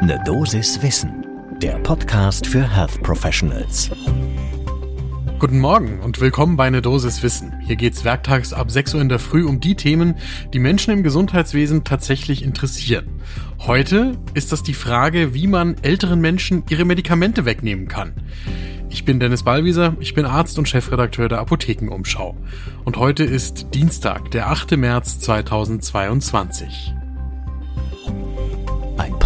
Ne Dosis Wissen, der Podcast für Health Professionals. Guten Morgen und willkommen bei Ne Dosis Wissen. Hier geht's werktags ab 6 Uhr in der Früh um die Themen, die Menschen im Gesundheitswesen tatsächlich interessieren. Heute ist das die Frage, wie man älteren Menschen ihre Medikamente wegnehmen kann. Ich bin Dennis Ballwieser, ich bin Arzt und Chefredakteur der Apothekenumschau. Und heute ist Dienstag, der 8. März 2022.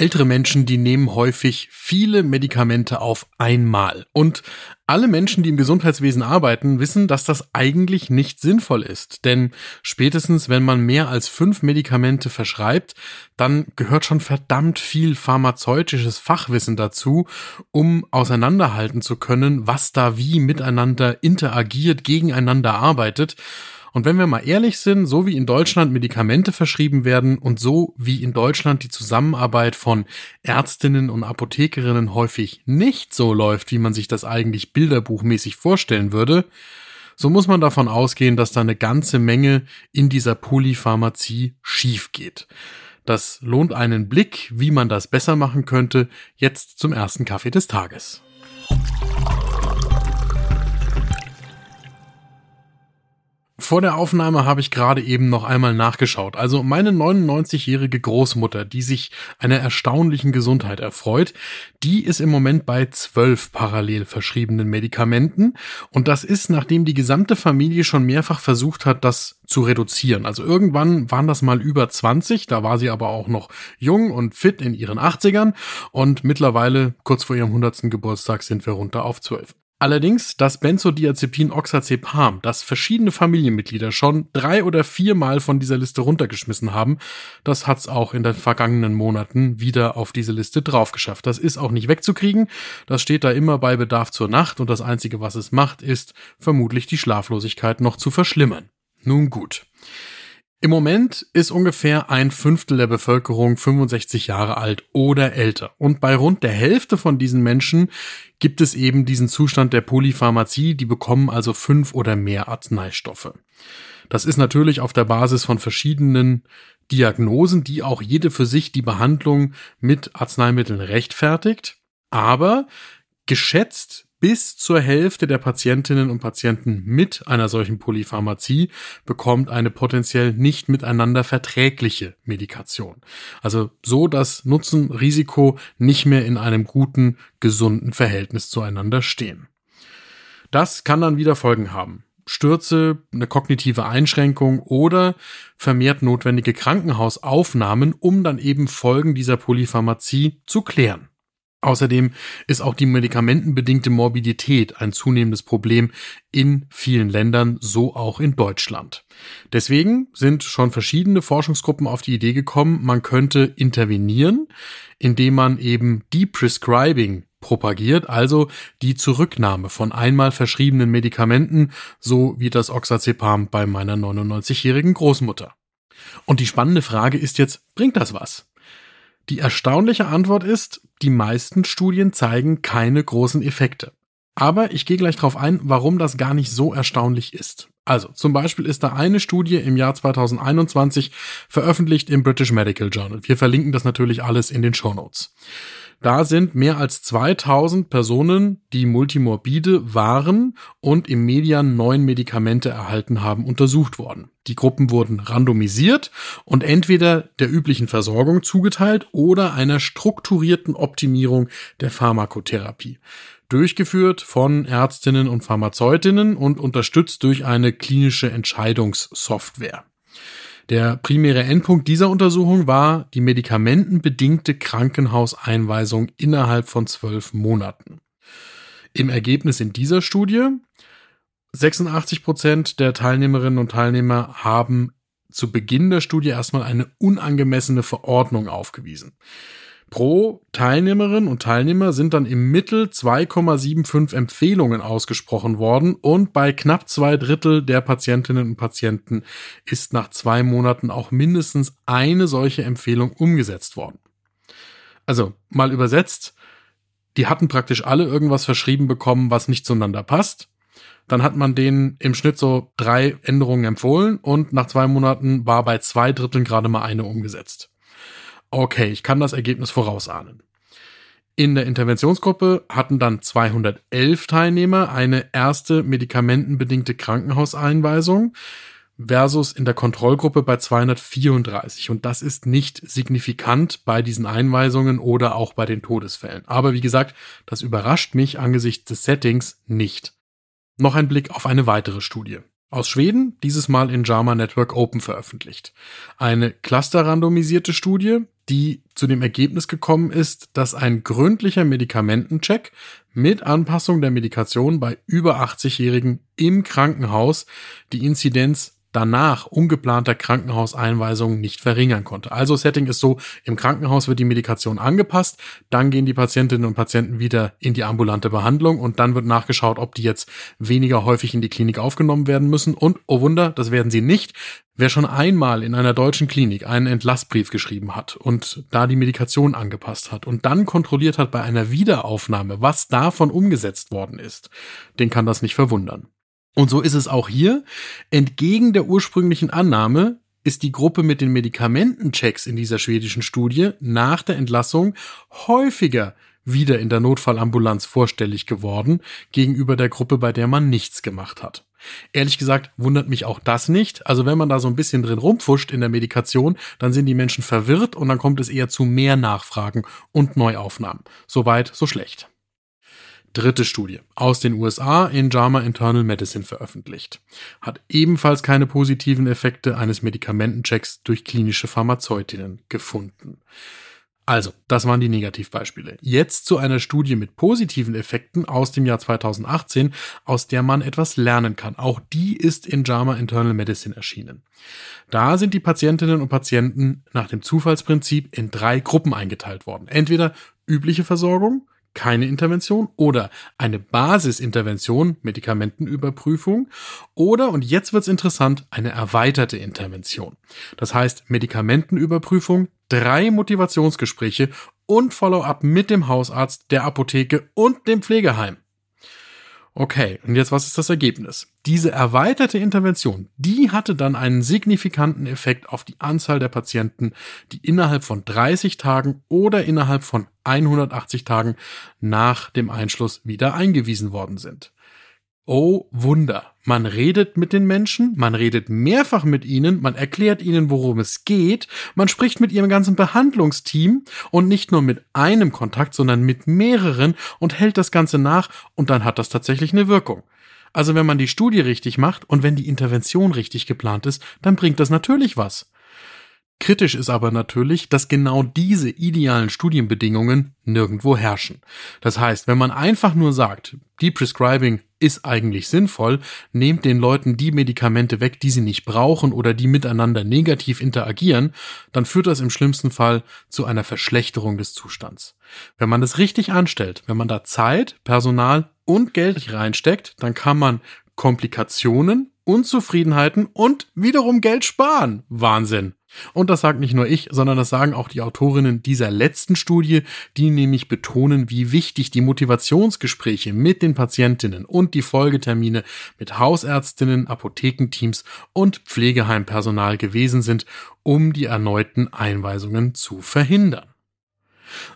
Ältere Menschen, die nehmen häufig viele Medikamente auf einmal. Und alle Menschen, die im Gesundheitswesen arbeiten, wissen, dass das eigentlich nicht sinnvoll ist. Denn spätestens, wenn man mehr als fünf Medikamente verschreibt, dann gehört schon verdammt viel pharmazeutisches Fachwissen dazu, um auseinanderhalten zu können, was da wie miteinander interagiert, gegeneinander arbeitet. Und wenn wir mal ehrlich sind, so wie in Deutschland Medikamente verschrieben werden und so wie in Deutschland die Zusammenarbeit von Ärztinnen und Apothekerinnen häufig nicht so läuft, wie man sich das eigentlich bilderbuchmäßig vorstellen würde, so muss man davon ausgehen, dass da eine ganze Menge in dieser Polypharmazie schief geht. Das lohnt einen Blick, wie man das besser machen könnte, jetzt zum ersten Kaffee des Tages. Vor der Aufnahme habe ich gerade eben noch einmal nachgeschaut. Also meine 99-jährige Großmutter, die sich einer erstaunlichen Gesundheit erfreut, die ist im Moment bei zwölf parallel verschriebenen Medikamenten. Und das ist, nachdem die gesamte Familie schon mehrfach versucht hat, das zu reduzieren. Also irgendwann waren das mal über 20, da war sie aber auch noch jung und fit in ihren 80ern. Und mittlerweile, kurz vor ihrem 100. Geburtstag, sind wir runter auf 12. Allerdings das Benzodiazepin Oxazepam, das verschiedene Familienmitglieder schon drei oder viermal von dieser Liste runtergeschmissen haben, das hat's auch in den vergangenen Monaten wieder auf diese Liste draufgeschafft. Das ist auch nicht wegzukriegen. Das steht da immer bei Bedarf zur Nacht und das einzige, was es macht, ist vermutlich die Schlaflosigkeit noch zu verschlimmern. Nun gut. Im Moment ist ungefähr ein Fünftel der Bevölkerung 65 Jahre alt oder älter. Und bei rund der Hälfte von diesen Menschen gibt es eben diesen Zustand der Polypharmazie, die bekommen also fünf oder mehr Arzneistoffe. Das ist natürlich auf der Basis von verschiedenen Diagnosen, die auch jede für sich die Behandlung mit Arzneimitteln rechtfertigt. Aber geschätzt bis zur Hälfte der Patientinnen und Patienten mit einer solchen Polypharmazie bekommt eine potenziell nicht miteinander verträgliche Medikation. Also so, dass Nutzen, Risiko nicht mehr in einem guten, gesunden Verhältnis zueinander stehen. Das kann dann wieder Folgen haben. Stürze, eine kognitive Einschränkung oder vermehrt notwendige Krankenhausaufnahmen, um dann eben Folgen dieser Polypharmazie zu klären. Außerdem ist auch die medikamentenbedingte Morbidität ein zunehmendes Problem in vielen Ländern, so auch in Deutschland. Deswegen sind schon verschiedene Forschungsgruppen auf die Idee gekommen, man könnte intervenieren, indem man eben Deprescribing propagiert, also die Zurücknahme von einmal verschriebenen Medikamenten, so wie das Oxazepam bei meiner 99-jährigen Großmutter. Und die spannende Frage ist jetzt, bringt das was? Die erstaunliche Antwort ist, die meisten Studien zeigen keine großen Effekte. Aber ich gehe gleich darauf ein, warum das gar nicht so erstaunlich ist. Also, zum Beispiel ist da eine Studie im Jahr 2021 veröffentlicht im British Medical Journal. Wir verlinken das natürlich alles in den Show Notes. Da sind mehr als 2000 Personen, die multimorbide waren und im Median neun Medikamente erhalten haben, untersucht worden. Die Gruppen wurden randomisiert und entweder der üblichen Versorgung zugeteilt oder einer strukturierten Optimierung der Pharmakotherapie durchgeführt von Ärztinnen und Pharmazeutinnen und unterstützt durch eine klinische Entscheidungssoftware. Der primäre Endpunkt dieser Untersuchung war die medikamentenbedingte Krankenhauseinweisung innerhalb von zwölf Monaten. Im Ergebnis in dieser Studie 86 Prozent der Teilnehmerinnen und Teilnehmer haben zu Beginn der Studie erstmal eine unangemessene Verordnung aufgewiesen. Pro Teilnehmerin und Teilnehmer sind dann im Mittel 2,75 Empfehlungen ausgesprochen worden und bei knapp zwei Drittel der Patientinnen und Patienten ist nach zwei Monaten auch mindestens eine solche Empfehlung umgesetzt worden. Also mal übersetzt, die hatten praktisch alle irgendwas verschrieben bekommen, was nicht zueinander passt. Dann hat man denen im Schnitt so drei Änderungen empfohlen und nach zwei Monaten war bei zwei Dritteln gerade mal eine umgesetzt. Okay, ich kann das Ergebnis vorausahnen. In der Interventionsgruppe hatten dann 211 Teilnehmer eine erste medikamentenbedingte Krankenhauseinweisung versus in der Kontrollgruppe bei 234. Und das ist nicht signifikant bei diesen Einweisungen oder auch bei den Todesfällen. Aber wie gesagt, das überrascht mich angesichts des Settings nicht. Noch ein Blick auf eine weitere Studie. Aus Schweden, dieses Mal in JAMA Network Open veröffentlicht. Eine clusterrandomisierte Studie, die zu dem Ergebnis gekommen ist, dass ein gründlicher Medikamentencheck mit Anpassung der Medikation bei über 80-Jährigen im Krankenhaus die Inzidenz danach ungeplanter Krankenhauseinweisungen nicht verringern konnte. Also Setting ist so, im Krankenhaus wird die Medikation angepasst, dann gehen die Patientinnen und Patienten wieder in die ambulante Behandlung und dann wird nachgeschaut, ob die jetzt weniger häufig in die Klinik aufgenommen werden müssen und, oh Wunder, das werden sie nicht. Wer schon einmal in einer deutschen Klinik einen Entlassbrief geschrieben hat und da die Medikation angepasst hat und dann kontrolliert hat bei einer Wiederaufnahme, was davon umgesetzt worden ist, den kann das nicht verwundern. Und so ist es auch hier. Entgegen der ursprünglichen Annahme ist die Gruppe mit den Medikamentenchecks in dieser schwedischen Studie nach der Entlassung häufiger wieder in der Notfallambulanz vorstellig geworden gegenüber der Gruppe, bei der man nichts gemacht hat. Ehrlich gesagt wundert mich auch das nicht. Also wenn man da so ein bisschen drin rumfuscht in der Medikation, dann sind die Menschen verwirrt und dann kommt es eher zu mehr Nachfragen und Neuaufnahmen. Soweit, so schlecht dritte Studie aus den USA in JAMA Internal Medicine veröffentlicht. Hat ebenfalls keine positiven Effekte eines Medikamentenchecks durch klinische Pharmazeutinnen gefunden. Also, das waren die Negativbeispiele. Jetzt zu einer Studie mit positiven Effekten aus dem Jahr 2018, aus der man etwas lernen kann. Auch die ist in JAMA Internal Medicine erschienen. Da sind die Patientinnen und Patienten nach dem Zufallsprinzip in drei Gruppen eingeteilt worden. Entweder übliche Versorgung, keine Intervention oder eine Basisintervention, Medikamentenüberprüfung oder, und jetzt wird's interessant, eine erweiterte Intervention. Das heißt Medikamentenüberprüfung, drei Motivationsgespräche und Follow-up mit dem Hausarzt, der Apotheke und dem Pflegeheim. Okay, und jetzt was ist das Ergebnis? Diese erweiterte Intervention, die hatte dann einen signifikanten Effekt auf die Anzahl der Patienten, die innerhalb von 30 Tagen oder innerhalb von 180 Tagen nach dem Einschluss wieder eingewiesen worden sind. Oh Wunder. Man redet mit den Menschen, man redet mehrfach mit ihnen, man erklärt ihnen, worum es geht, man spricht mit ihrem ganzen Behandlungsteam und nicht nur mit einem Kontakt, sondern mit mehreren und hält das Ganze nach und dann hat das tatsächlich eine Wirkung. Also wenn man die Studie richtig macht und wenn die Intervention richtig geplant ist, dann bringt das natürlich was. Kritisch ist aber natürlich, dass genau diese idealen Studienbedingungen nirgendwo herrschen. Das heißt, wenn man einfach nur sagt, die Prescribing ist eigentlich sinnvoll, nehmt den Leuten die Medikamente weg, die sie nicht brauchen oder die miteinander negativ interagieren, dann führt das im schlimmsten Fall zu einer Verschlechterung des Zustands. Wenn man das richtig anstellt, wenn man da Zeit, Personal und Geld reinsteckt, dann kann man Komplikationen, Unzufriedenheiten und wiederum Geld sparen. Wahnsinn. Und das sagt nicht nur ich, sondern das sagen auch die Autorinnen dieser letzten Studie, die nämlich betonen, wie wichtig die Motivationsgespräche mit den Patientinnen und die Folgetermine mit Hausärztinnen, Apothekenteams und Pflegeheimpersonal gewesen sind, um die erneuten Einweisungen zu verhindern.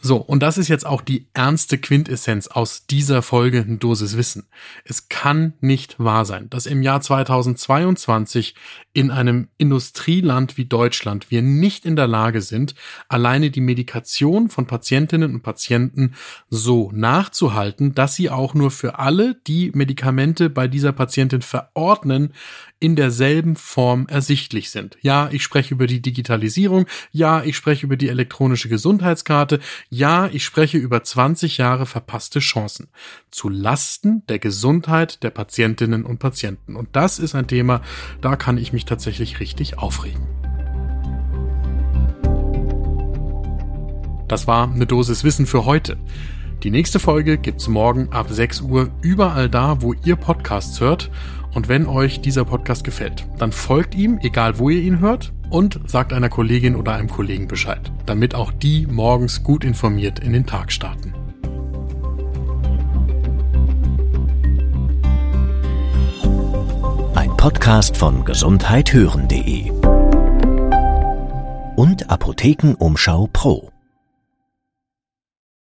So, und das ist jetzt auch die ernste Quintessenz aus dieser Folge Dosis Wissen. Es kann nicht wahr sein, dass im Jahr 2022 in einem Industrieland wie Deutschland wir nicht in der Lage sind, alleine die Medikation von Patientinnen und Patienten so nachzuhalten, dass sie auch nur für alle, die Medikamente bei dieser Patientin verordnen, in derselben Form ersichtlich sind. Ja, ich spreche über die Digitalisierung, ja, ich spreche über die elektronische Gesundheitskarte, ja, ich spreche über 20 Jahre verpasste Chancen zu Lasten der Gesundheit der Patientinnen und Patienten. Und das ist ein Thema, da kann ich mich tatsächlich richtig aufregen. Das war eine Dosis Wissen für heute. Die nächste Folge gibt's morgen ab 6 Uhr überall da, wo ihr Podcasts hört. Und wenn euch dieser Podcast gefällt, dann folgt ihm, egal wo ihr ihn hört, und sagt einer Kollegin oder einem Kollegen Bescheid, damit auch die morgens gut informiert in den Tag starten. Podcast von gesundheithören.de und Apothekenumschau Pro.